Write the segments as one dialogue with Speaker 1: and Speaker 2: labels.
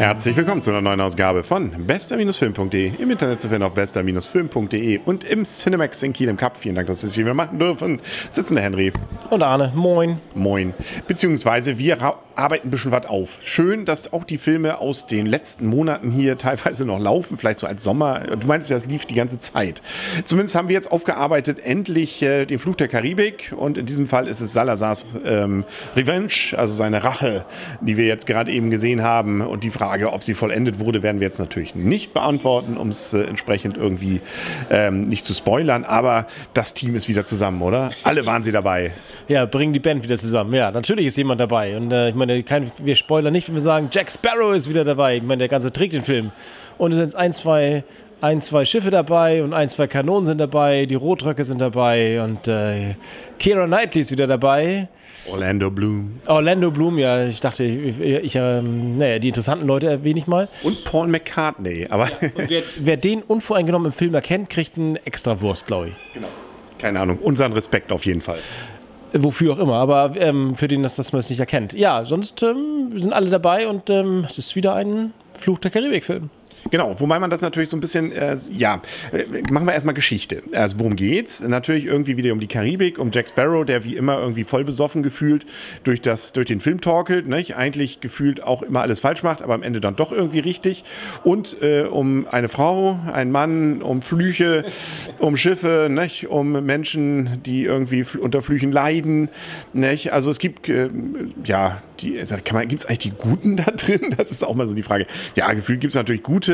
Speaker 1: Herzlich willkommen zu einer neuen Ausgabe von bester-film.de. Im Internet zu finden auf bester-film.de und im Cinemax in Kiel im Cup. Vielen Dank, dass Sie es hier wieder machen dürfen. Sitzen der Henry.
Speaker 2: Und Arne, moin.
Speaker 1: Moin. Beziehungsweise wir arbeiten ein bisschen was auf. Schön, dass auch die Filme aus den letzten Monaten hier teilweise noch laufen, vielleicht so als Sommer. Du meinst ja, es lief die ganze Zeit. Zumindest haben wir jetzt aufgearbeitet, endlich äh, den Fluch der Karibik und in diesem Fall ist es Salazars ähm, Revenge, also seine Rache, die wir jetzt gerade eben gesehen haben. Und die Frage, ob sie vollendet wurde, werden wir jetzt natürlich nicht beantworten, um es äh, entsprechend irgendwie ähm, nicht zu spoilern. Aber das Team ist wieder zusammen, oder? Alle waren sie dabei.
Speaker 2: Ja, bringen die Band wieder zusammen. Ja, natürlich ist jemand dabei. Und äh, ich meine, kein, wir spoilern nicht, wenn wir sagen, Jack Sparrow ist wieder dabei. Ich meine, der ganze trägt den Film. Und es sind ein, zwei ein, zwei Schiffe dabei und ein, zwei Kanonen sind dabei, die Rotröcke sind dabei und äh, Keira Knightley ist wieder dabei.
Speaker 1: Orlando Bloom.
Speaker 2: Orlando Bloom, ja, ich dachte, ich, ich ähm, naja, die interessanten Leute erwähne ich mal.
Speaker 1: Und Paul McCartney, aber. Ja,
Speaker 2: wer, wer, den unvoreingenommen im Film erkennt, kriegt einen extra Wurst, glaube ich.
Speaker 1: Genau. Keine Ahnung, unseren Respekt auf jeden Fall.
Speaker 2: Wofür auch immer, aber ähm, für den, dass, dass man es nicht erkennt. Ja, sonst ähm, sind alle dabei und ähm, es ist wieder ein Fluch der Karibik-Film.
Speaker 1: Genau, wobei man das natürlich so ein bisschen, äh, ja, äh, machen wir erstmal Geschichte. Also worum geht's? Natürlich irgendwie wieder um die Karibik, um Jack Sparrow, der wie immer irgendwie voll besoffen gefühlt durch, das, durch den Film torkelt, nicht? eigentlich gefühlt auch immer alles falsch macht, aber am Ende dann doch irgendwie richtig. Und äh, um eine Frau, einen Mann, um Flüche, um Schiffe, nicht? um Menschen, die irgendwie unter Flüchen leiden. Nicht? Also es gibt, äh, ja, gibt es eigentlich die Guten da drin? Das ist auch mal so die Frage. Ja, gefühlt gibt es natürlich gute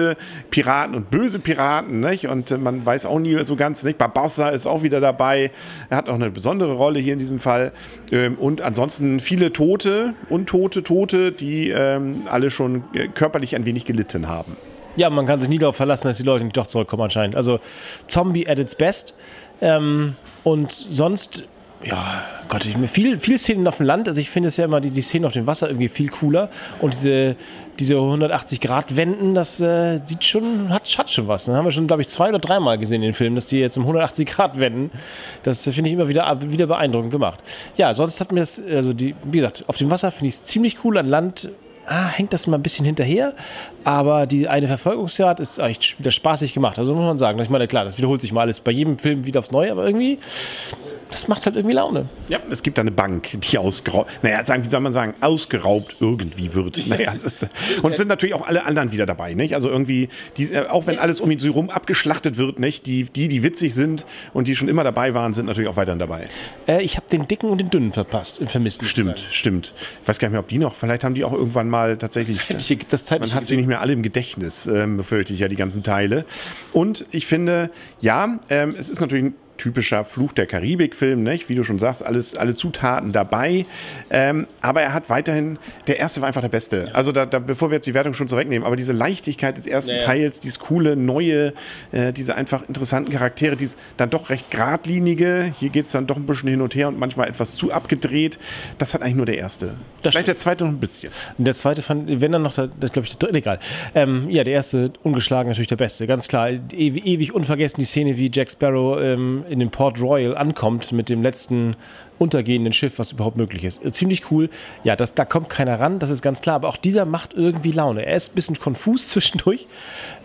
Speaker 1: Piraten und böse Piraten, nicht? Und äh, man weiß auch nie so ganz, nicht? Barbossa ist auch wieder dabei. Er hat auch eine besondere Rolle hier in diesem Fall. Ähm, und ansonsten viele Tote, Untote, Tote, die ähm, alle schon äh, körperlich ein wenig gelitten haben.
Speaker 2: Ja, man kann sich nie darauf verlassen, dass die Leute nicht doch zurückkommen anscheinend. Also Zombie at its best. Ähm, und sonst ja, Gott, ich mir viel, viel Szenen auf dem Land. Also ich finde es ja immer die, die Szenen auf dem Wasser irgendwie viel cooler. Und diese, diese 180 Grad Wenden, das äh, sieht schon, hat, hat schon was. Das haben wir schon, glaube ich, zwei oder dreimal gesehen in den Filmen, dass die jetzt um 180 Grad wenden. Das finde ich immer wieder, wieder beeindruckend gemacht. Ja, sonst hat mir das, also die, wie gesagt, auf dem Wasser finde ich es ziemlich cool. An Land ah, hängt das mal ein bisschen hinterher. Aber die eine Verfolgungsjagd ist echt wieder spaßig gemacht. Also muss man sagen. Ich meine, klar, das wiederholt sich mal alles bei jedem Film wieder aufs Neue, aber irgendwie das macht halt irgendwie Laune.
Speaker 1: Ja, es gibt da eine Bank, die ausgeraubt, naja, sagen, wie soll man sagen, ausgeraubt irgendwie wird. Naja, es ist, und es sind natürlich auch alle anderen wieder dabei, nicht? Also irgendwie, die, äh, auch wenn alles um ihn herum abgeschlachtet wird, nicht? Die, die, die witzig sind und die schon immer dabei waren, sind natürlich auch weiterhin dabei.
Speaker 2: Äh, ich habe den dicken und den dünnen verpasst, vermisst.
Speaker 1: Stimmt, stimmt. Ich weiß gar nicht mehr, ob die noch, vielleicht haben die auch irgendwann mal tatsächlich, das zeitliche, das zeitliche man hat sie nicht mehr alle im Gedächtnis, ähm, befürchte ich ja, die ganzen Teile. Und ich finde, ja, ähm, es ist natürlich ein typischer Fluch der Karibik-Film, nicht? wie du schon sagst, alles, alle Zutaten dabei. Ähm, aber er hat weiterhin, der erste war einfach der beste. Ja. Also da, da, bevor wir jetzt die Wertung schon zurücknehmen, aber diese Leichtigkeit des ersten ja, ja. Teils, dieses coole, neue, äh, diese einfach interessanten Charaktere, dieses dann doch recht geradlinige, hier geht es dann doch ein bisschen hin und her und manchmal etwas zu abgedreht, das hat eigentlich nur der erste. Das Vielleicht der zweite noch ein bisschen.
Speaker 2: Der zweite fand, wenn dann noch, der, das glaube ich, der dritte, egal. Ähm, ja, der erste ungeschlagen natürlich der beste, ganz klar. Ewig, ewig unvergessen die Szene, wie Jack Sparrow ähm, in dem Port Royal ankommt mit dem letzten untergehenden Schiff, was überhaupt möglich ist. Äh, ziemlich cool. Ja, das, da kommt keiner ran, das ist ganz klar. Aber auch dieser macht irgendwie Laune. Er ist ein bisschen konfus zwischendurch,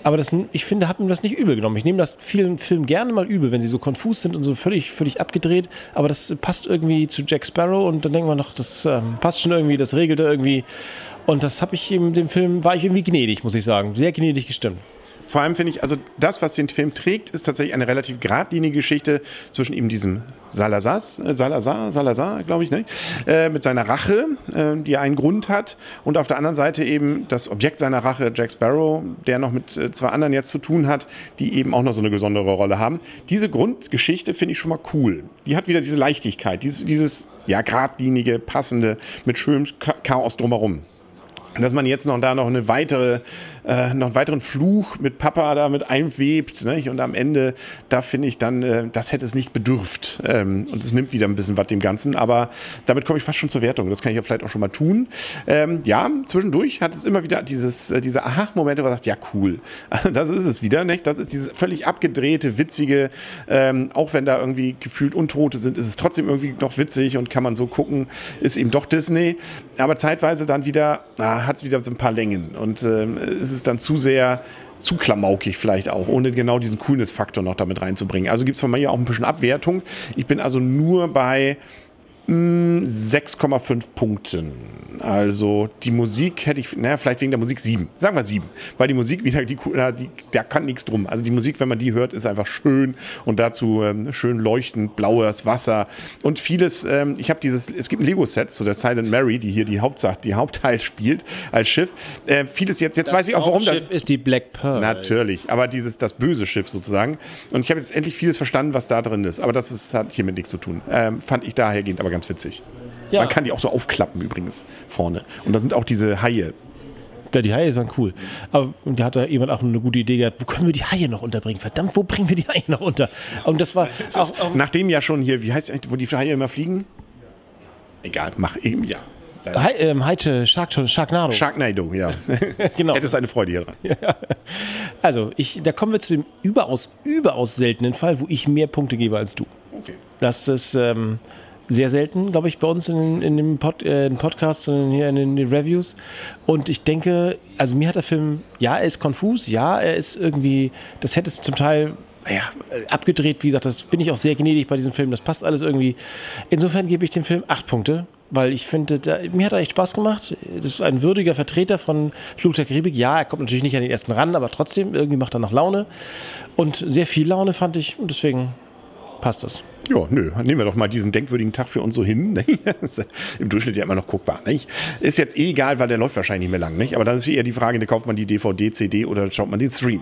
Speaker 2: aber das, ich finde, hat mir das nicht übel genommen. Ich nehme das vielen Filmen gerne mal übel, wenn sie so konfus sind und so völlig, völlig abgedreht. Aber das passt irgendwie zu Jack Sparrow und dann denkt man noch, das ähm, passt schon irgendwie, das regelte irgendwie. Und das habe ich in dem Film, war ich irgendwie gnädig, muss ich sagen. Sehr gnädig gestimmt.
Speaker 1: Vor allem finde ich, also das, was den Film trägt, ist tatsächlich eine relativ geradlinige Geschichte zwischen ihm diesem Salazar, Salazar, Salazar, glaube ich, ne? Äh, mit seiner Rache, äh, die einen Grund hat, und auf der anderen Seite eben das Objekt seiner Rache, Jack Sparrow, der noch mit äh, zwei anderen jetzt zu tun hat, die eben auch noch so eine besondere Rolle haben. Diese Grundgeschichte finde ich schon mal cool. Die hat wieder diese Leichtigkeit, dieses, dieses ja, geradlinige, passende, mit schönem Chaos drumherum dass man jetzt noch da noch eine weitere, äh, noch einen weiteren Fluch mit Papa da mit einwebt, nicht? und am Ende, da finde ich dann, äh, das hätte es nicht bedürft. Ähm, und es nimmt wieder ein bisschen was dem Ganzen, aber damit komme ich fast schon zur Wertung. Das kann ich ja vielleicht auch schon mal tun. Ähm, ja, zwischendurch hat es immer wieder dieses, äh, diese Aha-Momente, wo man sagt, ja, cool. das ist es wieder, nicht? Das ist dieses völlig abgedrehte, witzige, ähm, auch wenn da irgendwie gefühlt Untote sind, ist es trotzdem irgendwie noch witzig und kann man so gucken, ist eben doch Disney. Aber zeitweise dann wieder, ah, da hat es wieder so ein paar Längen. Und ähm, es ist dann zu sehr zu klamaukig vielleicht auch, ohne genau diesen Coolness-Faktor noch damit reinzubringen. Also gibt es von mir auch ein bisschen Abwertung. Ich bin also nur bei 6,5 Punkten. Also die Musik hätte ich, naja, vielleicht wegen der Musik 7. Sagen wir 7. Weil die Musik wieder, die, die, da kann nichts drum. Also die Musik, wenn man die hört, ist einfach schön und dazu ähm, schön leuchtend, blaues Wasser und vieles. Ähm, ich habe dieses, es gibt ein Lego-Set zu der Silent Mary, die hier die Hauptsache, die Hauptteil spielt als Schiff. Äh, vieles jetzt, jetzt
Speaker 2: das
Speaker 1: weiß ich auch, warum
Speaker 2: das. Schiff ist die Black Pearl.
Speaker 1: Natürlich, aber dieses, das böse Schiff sozusagen. Und ich habe jetzt endlich vieles verstanden, was da drin ist. Aber das ist, hat hiermit nichts zu tun. Ähm, fand ich dahergehend aber ganz witzig. Ja. Man kann die auch so aufklappen übrigens vorne. Und da sind auch diese Haie.
Speaker 2: Ja, die Haie sind cool. Aber da hat da jemand auch eine gute Idee gehabt, wo können wir die Haie noch unterbringen? Verdammt, wo bringen wir die Haie noch unter? Und das war
Speaker 1: auch, auch Nachdem ja schon hier, wie heißt es, wo die Haie immer fliegen? Egal, mach eben, ja.
Speaker 2: Hi, ähm, Heite, Shark, Sharknado.
Speaker 1: Sharknado, ja. genau. Hättest eine Freude hier dran. Ja.
Speaker 2: Also, ich, da kommen wir zu dem überaus, überaus seltenen Fall, wo ich mehr Punkte gebe als du. Okay. Das ist, ähm, sehr selten, glaube ich, bei uns in, in dem Pod, äh, in Podcast und hier in den, in den Reviews. Und ich denke, also mir hat der Film, ja, er ist konfus, ja, er ist irgendwie, das hätte es zum Teil naja, abgedreht, wie gesagt, das bin ich auch sehr gnädig bei diesem Film, das passt alles irgendwie. Insofern gebe ich dem Film acht Punkte, weil ich finde, da, mir hat er echt Spaß gemacht. Das ist ein würdiger Vertreter von Flug der Karibik. Ja, er kommt natürlich nicht an den ersten ran, aber trotzdem, irgendwie macht er noch Laune. Und sehr viel Laune fand ich und deswegen passt das.
Speaker 1: Ja, nö, nehmen wir doch mal diesen denkwürdigen Tag für uns so hin. Ne? Im Durchschnitt ja immer noch guckbar. Nicht? Ist jetzt eh egal, weil der läuft wahrscheinlich nicht mehr lang. Nicht? Aber dann ist eher die Frage, kauft man die DVD, CD oder schaut man den Stream?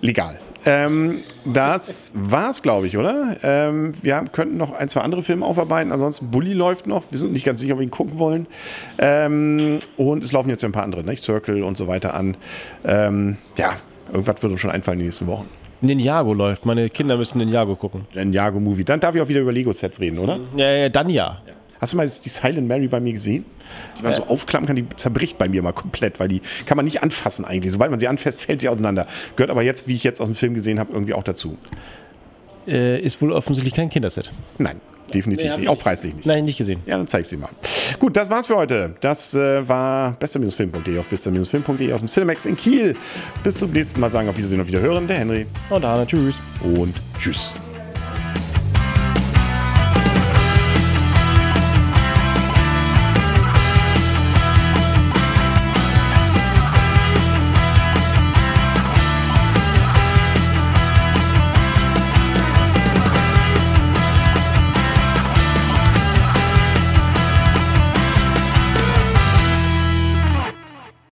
Speaker 1: Legal. Ähm, das war's, glaube ich, oder? Ähm, wir haben, könnten noch ein, zwei andere Filme aufarbeiten. Ansonsten Bully läuft noch. Wir sind nicht ganz sicher, ob wir ihn gucken wollen. Ähm, und es laufen jetzt ein paar andere, nicht? Circle und so weiter an. Ähm, ja, irgendwas wird uns schon einfallen in den nächsten Wochen.
Speaker 2: Ninjago läuft. Meine Kinder müssen Ninjago gucken.
Speaker 1: Ninjago-Movie. Dann darf ich auch wieder über Lego-Sets reden, oder?
Speaker 2: Ja, ja dann ja. ja.
Speaker 1: Hast du mal die Silent Mary bei mir gesehen? Die man äh. so aufklappen kann, die zerbricht bei mir mal komplett, weil die kann man nicht anfassen eigentlich. Sobald man sie anfasst, fällt sie auseinander. Gehört aber jetzt, wie ich jetzt aus dem Film gesehen habe, irgendwie auch dazu.
Speaker 2: Äh, ist wohl offensichtlich kein Kinderset.
Speaker 1: Nein, definitiv nee, nicht. Auch preislich nicht.
Speaker 2: Nein, nicht gesehen.
Speaker 1: Ja, dann zeig ich sie mal. Gut, das war's für heute. Das äh, war bester-film.de auf bester-film.de aus dem Cinemax in Kiel. Bis zum nächsten Mal sagen auf Wiedersehen und Wiederhören. Der Henry.
Speaker 2: Und Anna. Tschüss.
Speaker 1: Und tschüss.